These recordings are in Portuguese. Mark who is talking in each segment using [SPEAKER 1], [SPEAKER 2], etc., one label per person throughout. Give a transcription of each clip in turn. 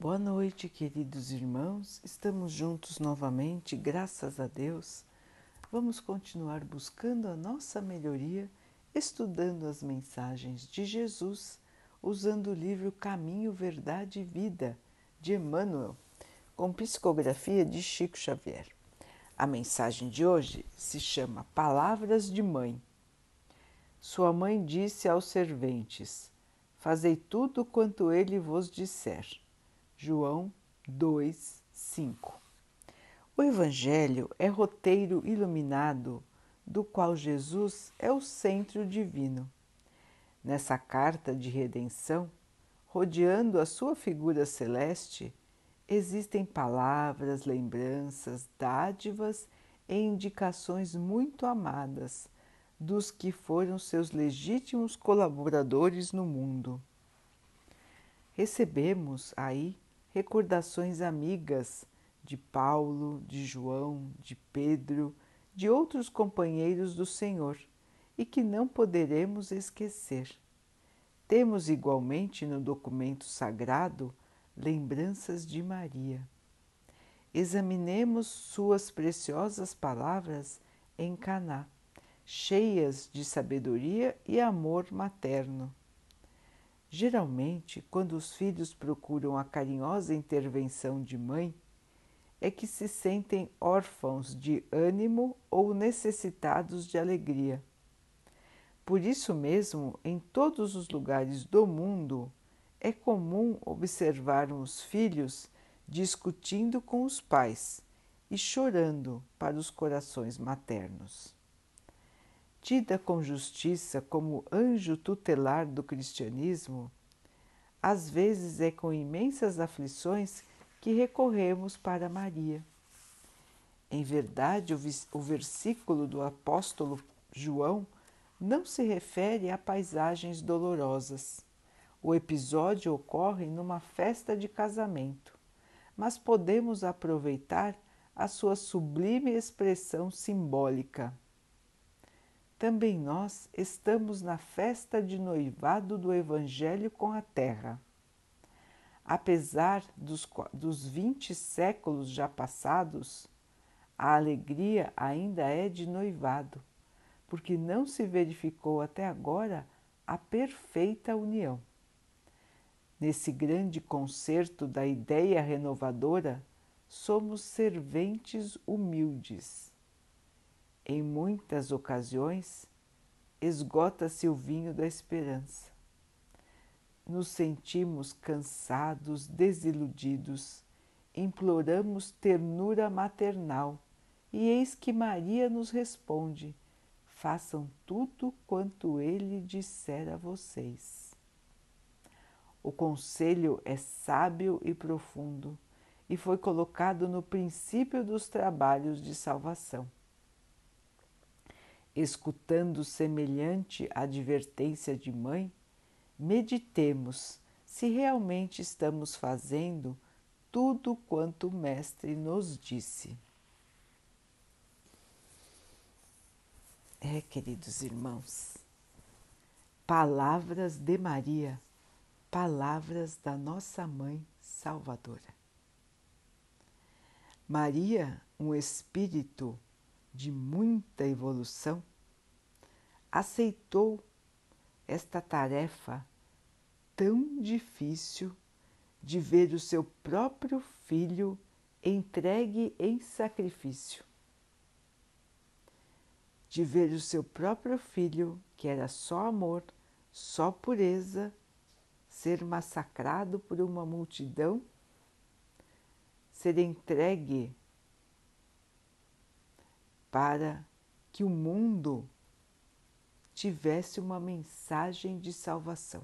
[SPEAKER 1] Boa noite, queridos irmãos. Estamos juntos novamente, graças a Deus. Vamos continuar buscando a nossa melhoria, estudando as mensagens de Jesus, usando o livro Caminho, Verdade e Vida de Emmanuel, com psicografia de Chico Xavier. A mensagem de hoje se chama Palavras de Mãe. Sua mãe disse aos serventes: Fazei tudo quanto ele vos disser. João 2, 5. O Evangelho é roteiro iluminado do qual Jesus é o centro divino. Nessa carta de redenção, rodeando a sua figura celeste, existem palavras, lembranças, dádivas e indicações muito amadas dos que foram seus legítimos colaboradores no mundo. Recebemos aí recordações amigas de Paulo, de João, de Pedro, de outros companheiros do Senhor e que não poderemos esquecer. Temos igualmente no documento sagrado lembranças de Maria. Examinemos suas preciosas palavras em Caná cheias de sabedoria e amor materno. Geralmente, quando os filhos procuram a carinhosa intervenção de mãe, é que se sentem órfãos de ânimo ou necessitados de alegria. Por isso mesmo, em todos os lugares do mundo, é comum observar os filhos discutindo com os pais e chorando para os corações maternos tida com justiça como anjo tutelar do cristianismo, às vezes é com imensas aflições que recorremos para Maria. Em verdade, o versículo do apóstolo João não se refere a paisagens dolorosas. O episódio ocorre numa festa de casamento, mas podemos aproveitar a sua sublime expressão simbólica também nós estamos na festa de noivado do Evangelho com a Terra. Apesar dos, dos 20 séculos já passados, a alegria ainda é de noivado, porque não se verificou até agora a perfeita união. Nesse grande concerto da ideia renovadora, somos serventes humildes em muitas ocasiões, esgota-se o vinho da esperança. Nos sentimos cansados, desiludidos, imploramos ternura maternal e eis que Maria nos responde: façam tudo quanto ele disser a vocês. O conselho é sábio e profundo e foi colocado no princípio dos trabalhos de salvação escutando semelhante advertência de mãe, meditemos se realmente estamos fazendo tudo quanto o Mestre nos disse. É, queridos irmãos, palavras de Maria, palavras da nossa Mãe Salvadora. Maria, um espírito de muita evolução, aceitou esta tarefa tão difícil de ver o seu próprio filho entregue em sacrifício, de ver o seu próprio filho, que era só amor, só pureza, ser massacrado por uma multidão, ser entregue para que o mundo tivesse uma mensagem de salvação.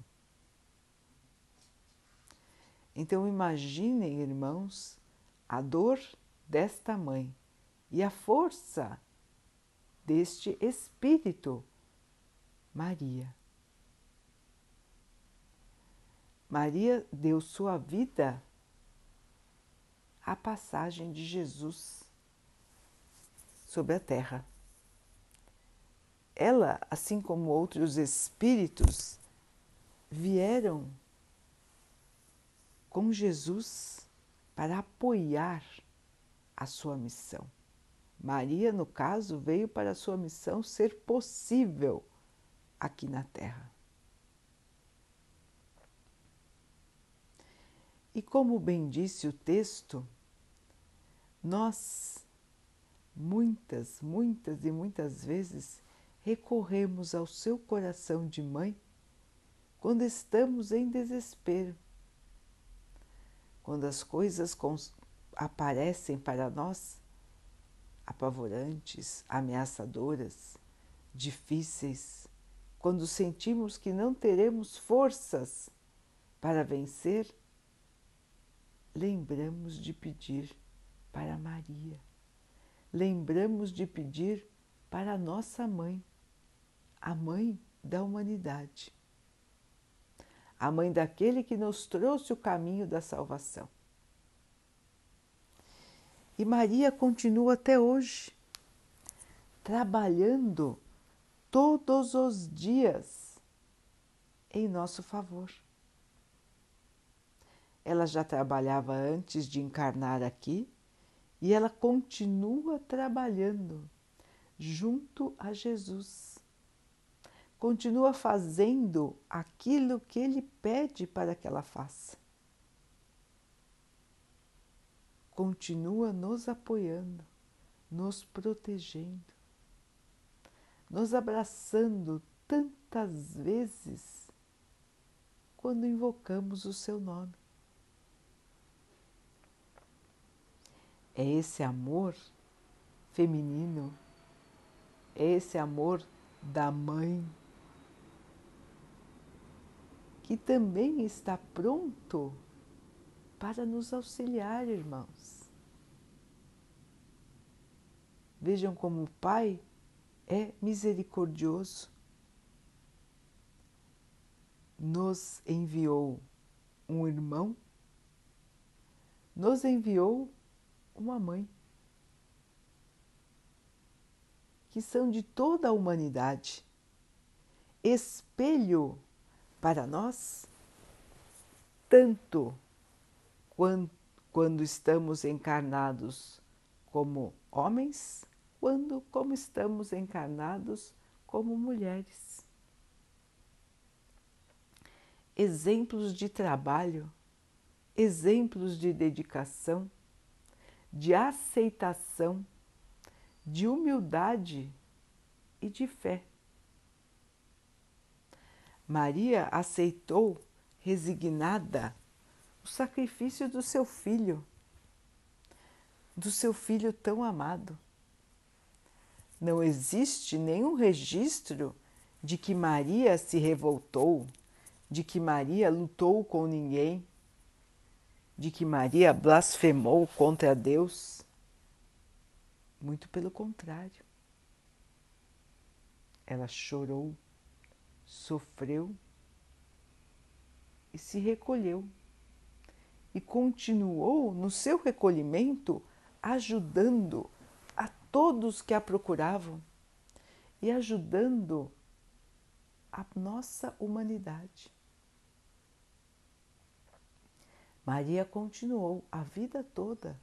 [SPEAKER 1] Então imaginem, irmãos, a dor desta mãe e a força deste Espírito, Maria. Maria deu sua vida à passagem de Jesus sobre a terra. Ela, assim como outros espíritos, vieram com Jesus para apoiar a sua missão. Maria, no caso, veio para a sua missão ser possível aqui na Terra. E como bem disse o texto, nós muitas, muitas e muitas vezes recorremos ao seu coração de mãe quando estamos em desespero, quando as coisas aparecem para nós apavorantes, ameaçadoras, difíceis, quando sentimos que não teremos forças para vencer, lembramos de pedir para Maria, lembramos de pedir para nossa mãe, a mãe da humanidade, a mãe daquele que nos trouxe o caminho da salvação. E Maria continua até hoje, trabalhando todos os dias em nosso favor. Ela já trabalhava antes de encarnar aqui e ela continua trabalhando junto a Jesus. Continua fazendo aquilo que ele pede para que ela faça. continua nos apoiando, nos protegendo, nos abraçando tantas vezes quando invocamos o seu nome. É esse amor feminino, é esse amor da mãe que também está pronto para nos auxiliar, irmãos. Vejam como o Pai é misericordioso. Nos enviou um irmão, nos enviou uma mãe, que são de toda a humanidade, espelho para nós, tanto quando, estamos encarnados como homens, quando como estamos encarnados como mulheres. Exemplos de trabalho, exemplos de dedicação, de aceitação, de humildade e de fé. Maria aceitou resignada o sacrifício do seu filho, do seu filho tão amado. Não existe nenhum registro de que Maria se revoltou, de que Maria lutou com ninguém, de que Maria blasfemou contra Deus. Muito pelo contrário. Ela chorou, sofreu e se recolheu e continuou no seu recolhimento ajudando a todos que a procuravam e ajudando a nossa humanidade. Maria continuou a vida toda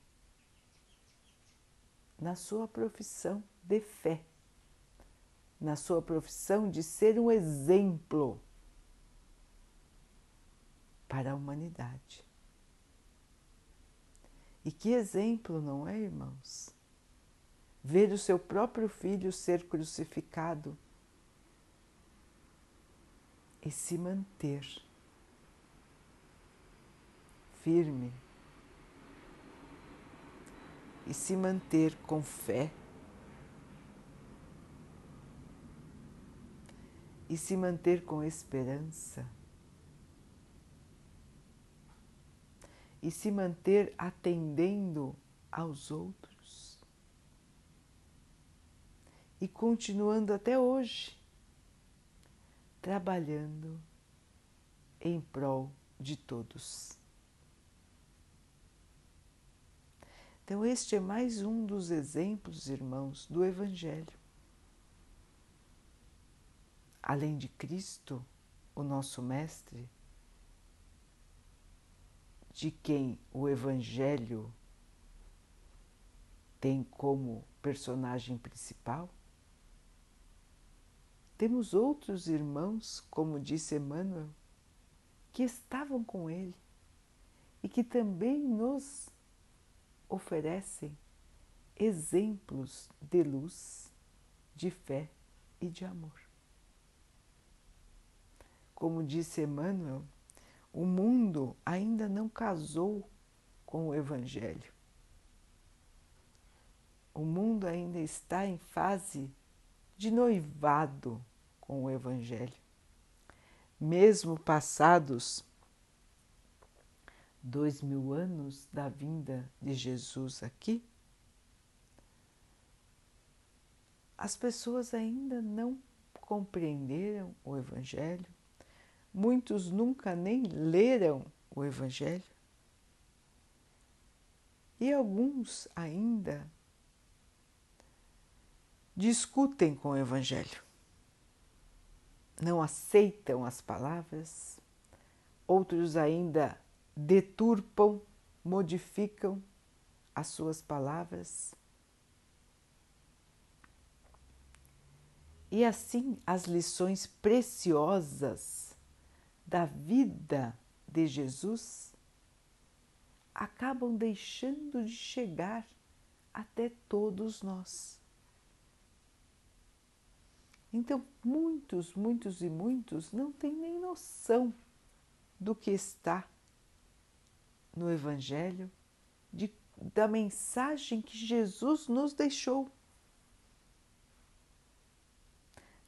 [SPEAKER 1] na sua profissão de fé, na sua profissão de ser um exemplo para a humanidade. E que exemplo, não é, irmãos? Ver o seu próprio filho ser crucificado e se manter firme e se manter com fé e se manter com esperança. e se manter atendendo aos outros. E continuando até hoje, trabalhando em prol de todos. Então, este é mais um dos exemplos, irmãos, do Evangelho. Além de Cristo, o nosso Mestre, de quem o Evangelho tem como personagem principal? Temos outros irmãos, como disse Emmanuel, que estavam com ele e que também nos oferecem exemplos de luz, de fé e de amor. Como disse Emmanuel, o mundo ainda não casou com o Evangelho. O mundo ainda está em fase de noivado com o Evangelho. Mesmo passados dois mil anos da vinda de Jesus aqui, as pessoas ainda não compreenderam o Evangelho, muitos nunca nem leram o Evangelho. E alguns ainda discutem com o Evangelho, não aceitam as palavras, outros ainda deturpam, modificam as suas palavras. E assim as lições preciosas da vida de Jesus acabam deixando de chegar até todos nós. Então, muitos, muitos e muitos não têm nem noção do que está no Evangelho, de, da mensagem que Jesus nos deixou.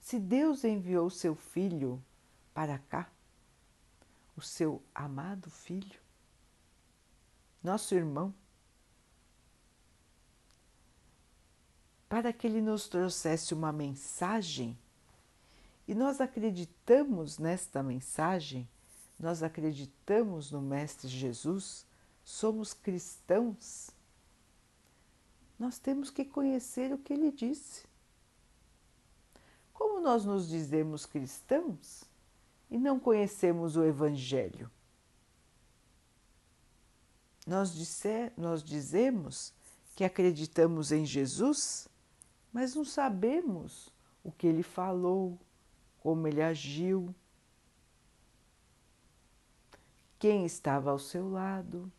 [SPEAKER 1] Se Deus enviou seu Filho para cá, o seu amado Filho, nosso irmão, para que ele nos trouxesse uma mensagem e nós acreditamos nesta mensagem, nós acreditamos no Mestre Jesus, somos cristãos, nós temos que conhecer o que ele disse. Como nós nos dizemos cristãos e não conhecemos o Evangelho? Nós, disser, nós dizemos que acreditamos em Jesus mas não sabemos o que ele falou, como ele agiu, quem estava ao seu lado,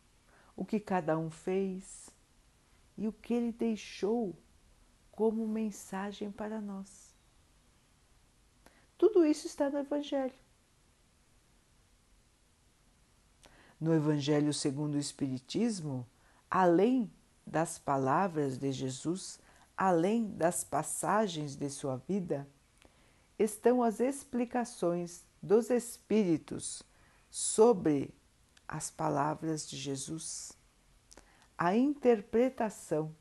[SPEAKER 1] o que cada um fez e o que ele deixou como mensagem para nós. Tudo isso está no Evangelho. No Evangelho segundo o Espiritismo, além das palavras de Jesus, além das passagens de sua vida, estão as explicações dos Espíritos sobre as palavras de Jesus, a interpretação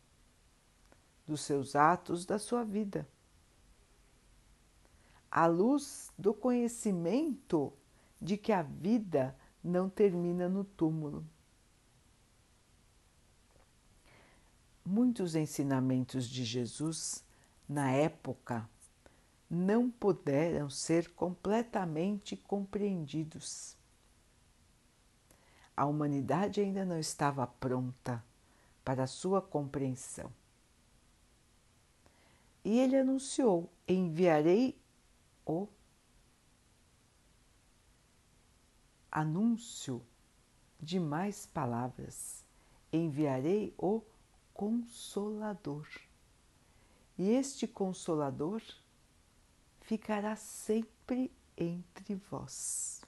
[SPEAKER 1] dos seus atos da sua vida, à luz do conhecimento de que a vida não termina no túmulo. muitos ensinamentos de Jesus na época não puderam ser completamente compreendidos. A humanidade ainda não estava pronta para sua compreensão. E ele anunciou: enviarei o anúncio de mais palavras, enviarei o Consolador. E este Consolador ficará sempre entre vós.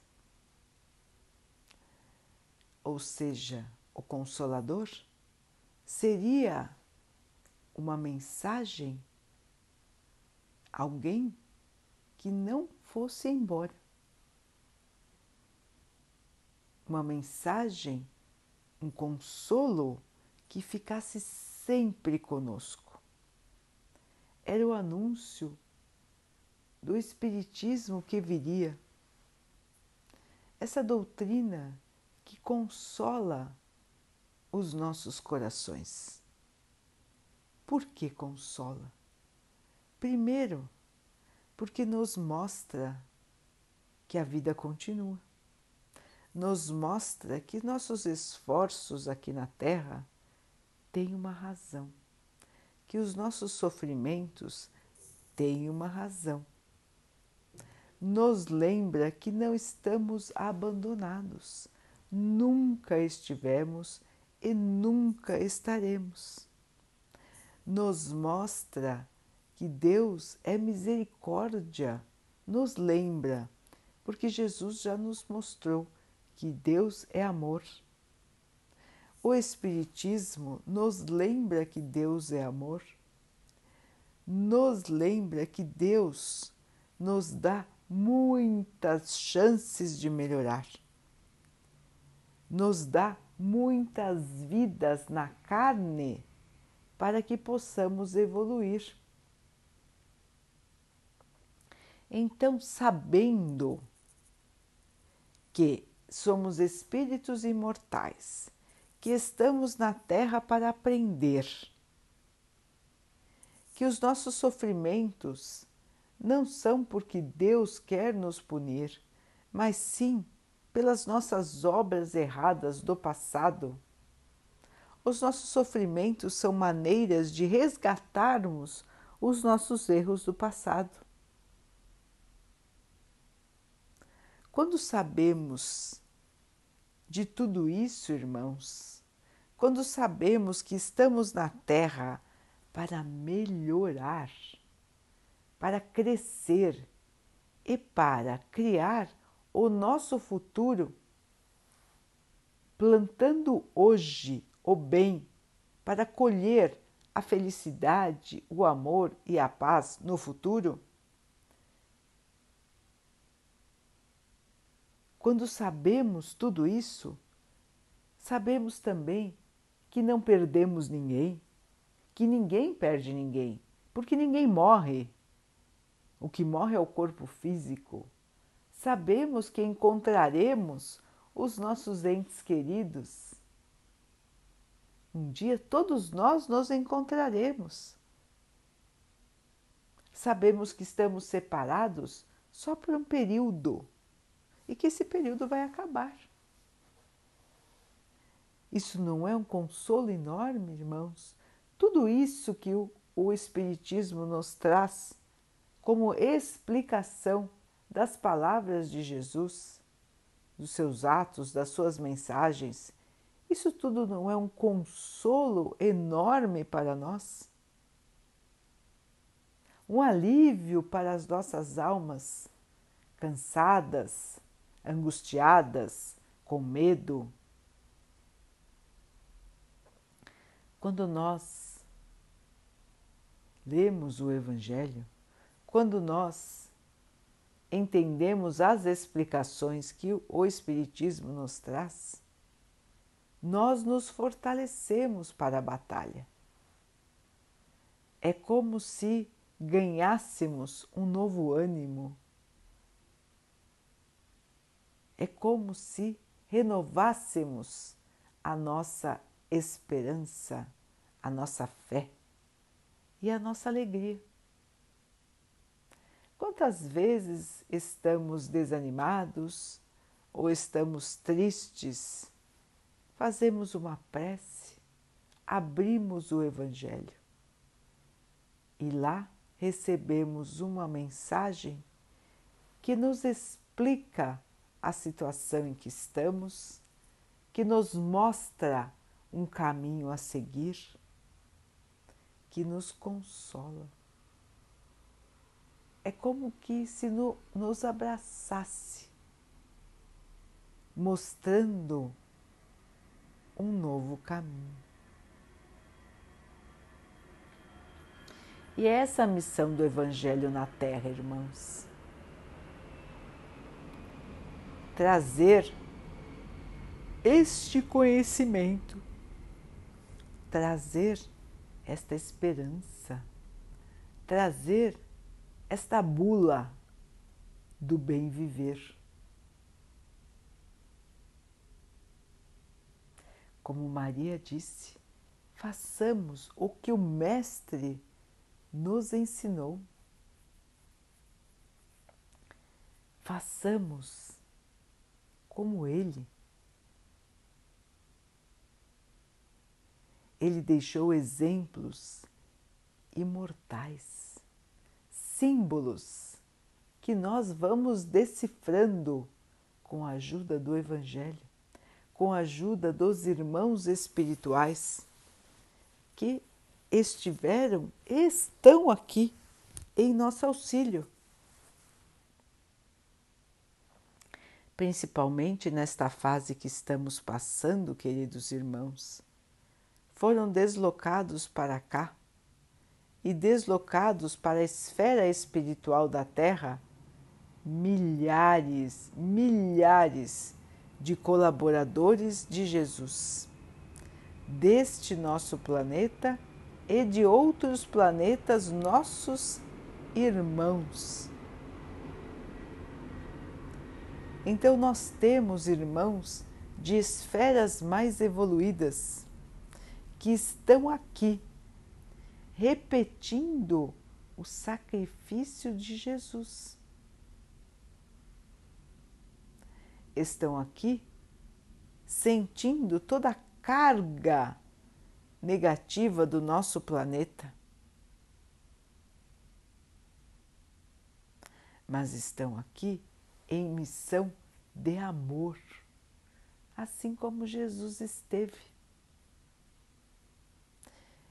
[SPEAKER 1] Ou seja, o Consolador seria uma mensagem, alguém que não fosse embora. Uma mensagem, um consolo que ficasse sempre conosco. Era o anúncio do Espiritismo que viria, essa doutrina que consola os nossos corações. Por que consola? Primeiro, porque nos mostra que a vida continua, nos mostra que nossos esforços aqui na Terra têm uma razão, que os nossos sofrimentos têm uma razão. Nos lembra que não estamos abandonados, nunca estivemos e nunca estaremos. Nos mostra que Deus é misericórdia, nos lembra, porque Jesus já nos mostrou que Deus é amor. O Espiritismo nos lembra que Deus é amor, nos lembra que Deus nos dá muitas chances de melhorar, nos dá muitas vidas na carne para que possamos evoluir. Então, sabendo que somos espíritos imortais, que estamos na Terra para aprender, que os nossos sofrimentos não são porque Deus quer nos punir, mas sim pelas nossas obras erradas do passado. Os nossos sofrimentos são maneiras de resgatarmos os nossos erros do passado. Quando sabemos de tudo isso, irmãos, quando sabemos que estamos na Terra para melhorar, para crescer e para criar o nosso futuro, plantando hoje o bem para colher a felicidade, o amor e a paz no futuro, Quando sabemos tudo isso, sabemos também que não perdemos ninguém, que ninguém perde ninguém, porque ninguém morre. O que morre é o corpo físico. Sabemos que encontraremos os nossos entes queridos. Um dia todos nós nos encontraremos. Sabemos que estamos separados só por um período e que esse período vai acabar. Isso não é um consolo enorme, irmãos? Tudo isso que o, o Espiritismo nos traz como explicação das palavras de Jesus, dos seus atos, das suas mensagens, isso tudo não é um consolo enorme para nós? Um alívio para as nossas almas cansadas, angustiadas, com medo. Quando nós lemos o Evangelho, quando nós entendemos as explicações que o Espiritismo nos traz, nós nos fortalecemos para a batalha. É como se ganhássemos um novo ânimo é como se renovássemos a nossa esperança, a nossa fé e a nossa alegria. Quantas vezes estamos desanimados ou estamos tristes, fazemos uma prece, abrimos o Evangelho e lá recebemos uma mensagem que nos explica a situação em que estamos, que nos mostra um caminho a seguir, que nos consola. É como que se no, nos abraçasse, mostrando um novo caminho. E é essa missão do Evangelho na Terra, irmãos trazer este conhecimento, trazer esta esperança, trazer esta bula do bem viver. Como Maria disse, façamos o que o Mestre nos ensinou. Façamos como ele. Ele deixou exemplos imortais, símbolos que nós vamos decifrando com a ajuda do Evangelho, com a ajuda dos irmãos espirituais que estiveram, estão aqui em nosso auxílio. Principalmente nesta fase que estamos passando, queridos irmãos, foram deslocados para cá e deslocados para a esfera espiritual da Terra milhares, milhares de colaboradores de Jesus, deste nosso planeta e de outros planetas nossos irmãos. Então, nós temos irmãos de esferas mais evoluídas que estão aqui repetindo o sacrifício de Jesus. Estão aqui sentindo toda a carga negativa do nosso planeta. Mas estão aqui em missão de amor, assim como Jesus esteve.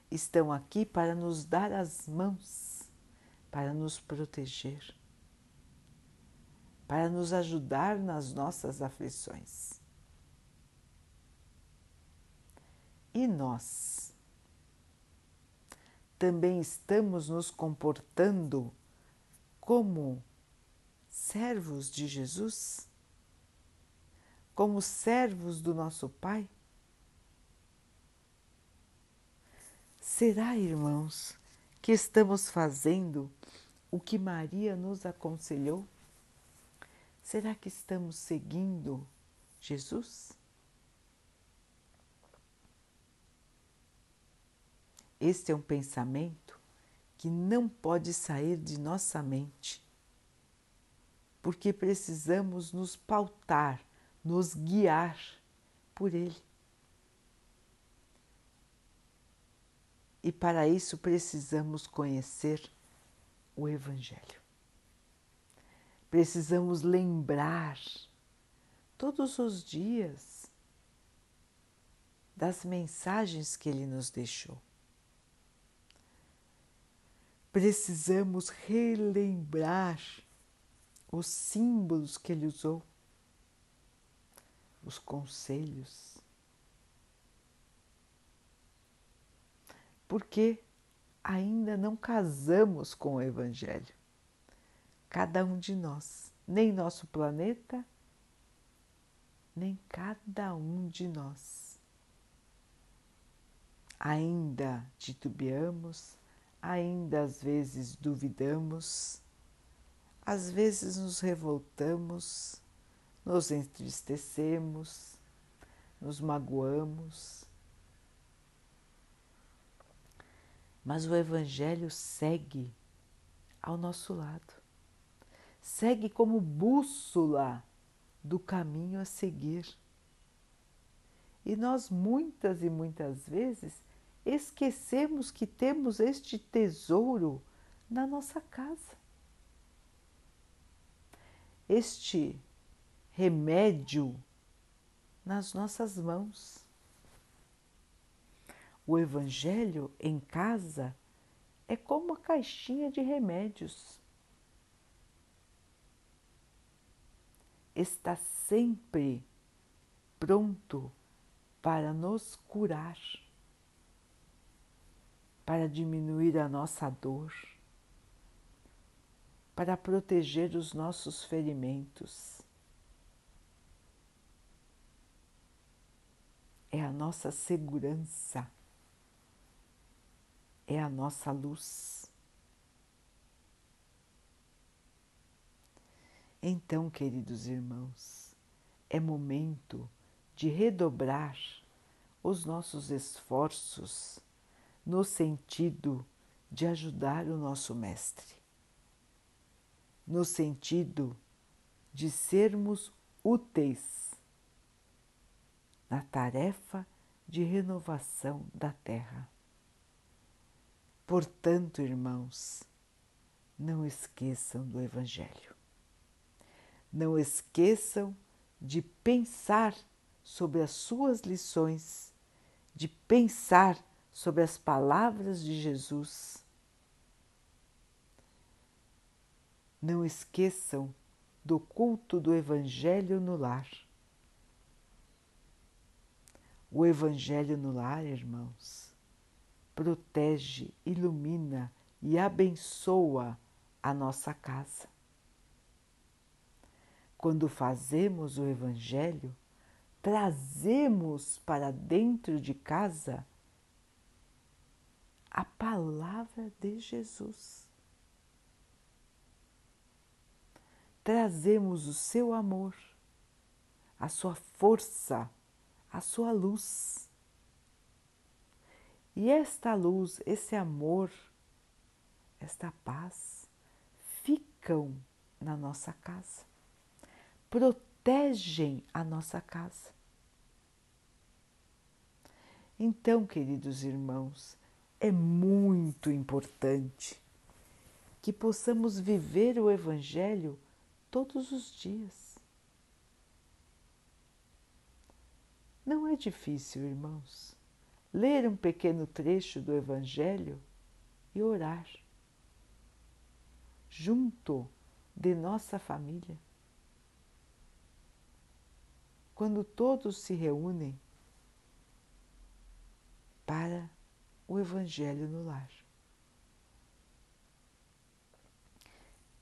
[SPEAKER 1] Estão aqui para nos dar as mãos, para nos proteger, para nos ajudar nas nossas aflições. E nós também estamos nos comportando como servos de Jesus? Como servos do nosso Pai? Será, irmãos, que estamos fazendo o que Maria nos aconselhou? Será que estamos seguindo Jesus? Este é um pensamento que não pode sair de nossa mente, porque precisamos nos pautar, nos guiar por Ele. E para isso precisamos conhecer o Evangelho. Precisamos lembrar todos os dias das mensagens que Ele nos deixou precisamos relembrar os símbolos que ele usou, os conselhos. Porque ainda não casamos com o Evangelho. Cada um de nós, nem nosso planeta, nem cada um de nós. Ainda titubeamos, ainda às vezes duvidamos, às vezes nos revoltamos, nos entristecemos, nos magoamos. Mas o Evangelho segue ao nosso lado, segue como bússola do caminho a seguir. E nós muitas e muitas vezes esquecemos que temos este tesouro na nossa casa. Este remédio nas nossas mãos. O Evangelho em casa é como uma caixinha de remédios. Está sempre pronto para nos curar para diminuir a nossa dor, para proteger os nossos ferimentos. É a nossa segurança, é a nossa luz. Então, queridos irmãos, é momento de redobrar os nossos esforços no sentido de ajudar o nosso Mestre, no sentido de sermos úteis na tarefa de renovação da terra. Portanto, irmãos, não esqueçam do Evangelho. Não esqueçam de pensar sobre as suas lições, de pensar sobre as palavras de Jesus. Não esqueçam do culto do Evangelho no lar. O Evangelho no lar, irmãos, protege, ilumina e abençoa a nossa casa. Quando fazemos o Evangelho, trazemos para dentro de casa a palavra de Jesus. Trazemos o seu amor, a sua força, a sua luz. E esta luz, esse amor, esta paz ficam na nossa casa, protegem a nossa casa. Então, queridos irmãos, é muito importante que possamos viver o Evangelho todos os dias. Não é difícil, irmãos, ler um pequeno trecho do Evangelho e orar junto de nossa família. Quando todos se reúnem para o Evangelho no lar.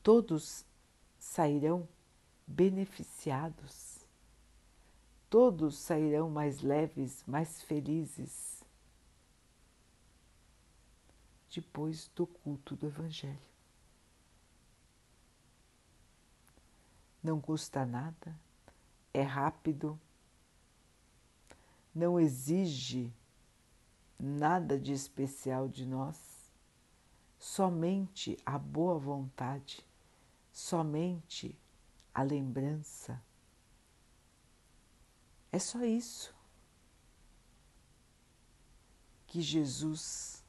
[SPEAKER 1] Todos sairão beneficiados, todos sairão mais leves, mais felizes depois do culto do Evangelho. Não custa nada, é rápido, não exige nada de especial de nós, somente a boa vontade, somente a lembrança. É só isso que Jesus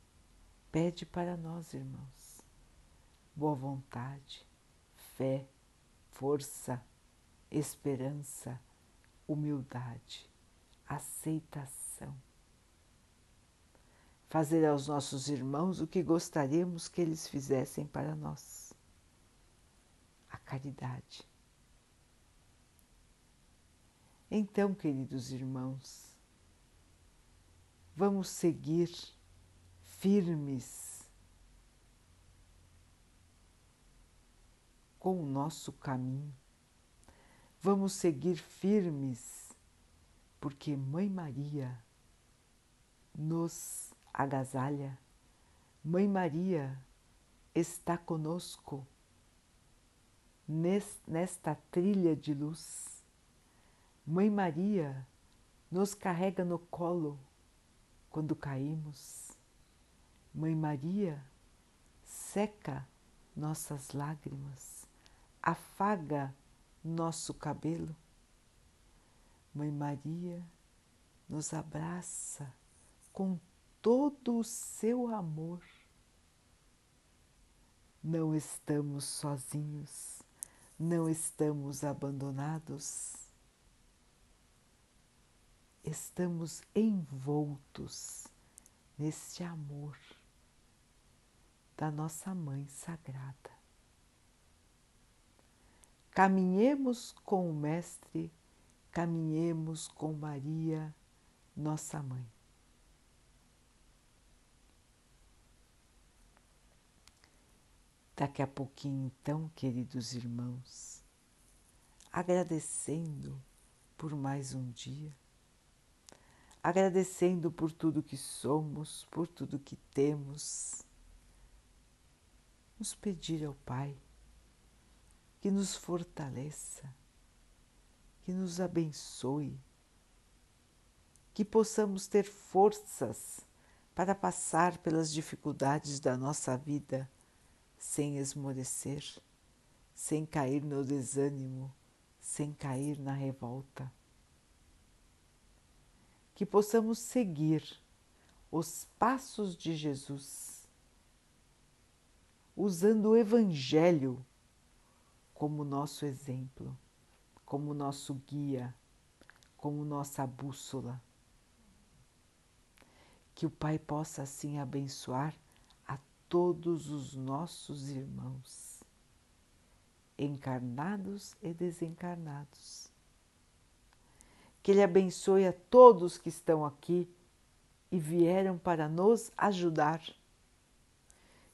[SPEAKER 1] pede para nós, irmãos. Boa vontade, fé, força, esperança, humildade, aceitação. Fazer aos nossos irmãos o que gostaríamos que eles fizessem para nós. Caridade. Então, queridos irmãos, vamos seguir firmes com o nosso caminho. Vamos seguir firmes, porque Mãe Maria nos agasalha. Mãe Maria está conosco nesta trilha de luz. Mãe Maria nos carrega no colo quando caímos. Mãe Maria seca nossas lágrimas, afaga nosso cabelo. Mãe Maria nos abraça com todo o seu amor. Não estamos sozinhos, não estamos abandonados, estamos envoltos neste amor da nossa Mãe Sagrada. Caminhemos com o Mestre, caminhemos com Maria, nossa Mãe. Daqui a pouquinho, então, queridos irmãos, agradecendo por mais um dia, agradecendo por tudo que somos, por tudo que temos, nos pedir ao Pai que nos fortaleça, que nos abençoe, que possamos ter forças para passar pelas dificuldades da nossa vida sem esmorecer, sem cair no desânimo, sem cair na revolta. que possamos seguir os passos de Jesus, usando o Evangelho como nosso exemplo, como nosso guia, como nossa bússola. Que o Pai possa assim abençoar todos os nossos irmãos, encarnados e desencarnados que Ele abençoe a todos que estão aqui e vieram para nos ajudar.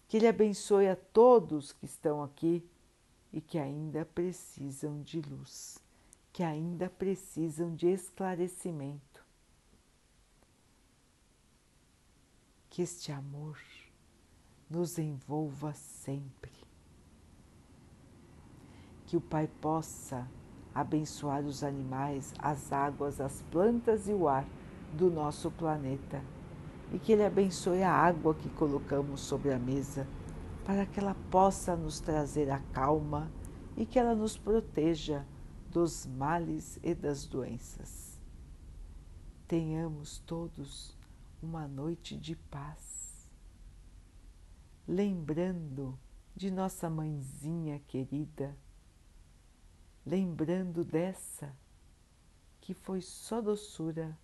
[SPEAKER 1] Que Ele abençoe a todos que estão aqui e que ainda precisam de luz, que ainda precisam de esclarecimento. Que este amor nos envolva sempre. Que o Pai possa abençoar os animais, as águas, as plantas e o ar do nosso planeta. E que Ele abençoe a água que colocamos sobre a mesa, para que ela possa nos trazer a calma e que ela nos proteja dos males e das doenças. Tenhamos todos uma noite de paz, lembrando de nossa mãezinha querida lembrando dessa que foi só doçura,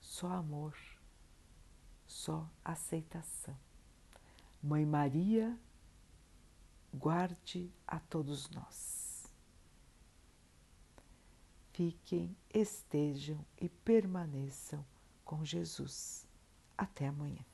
[SPEAKER 1] só amor, só aceitação. Mãe Maria, guarde a todos nós. Fiquem, estejam e permaneçam com Jesus. Até amanhã.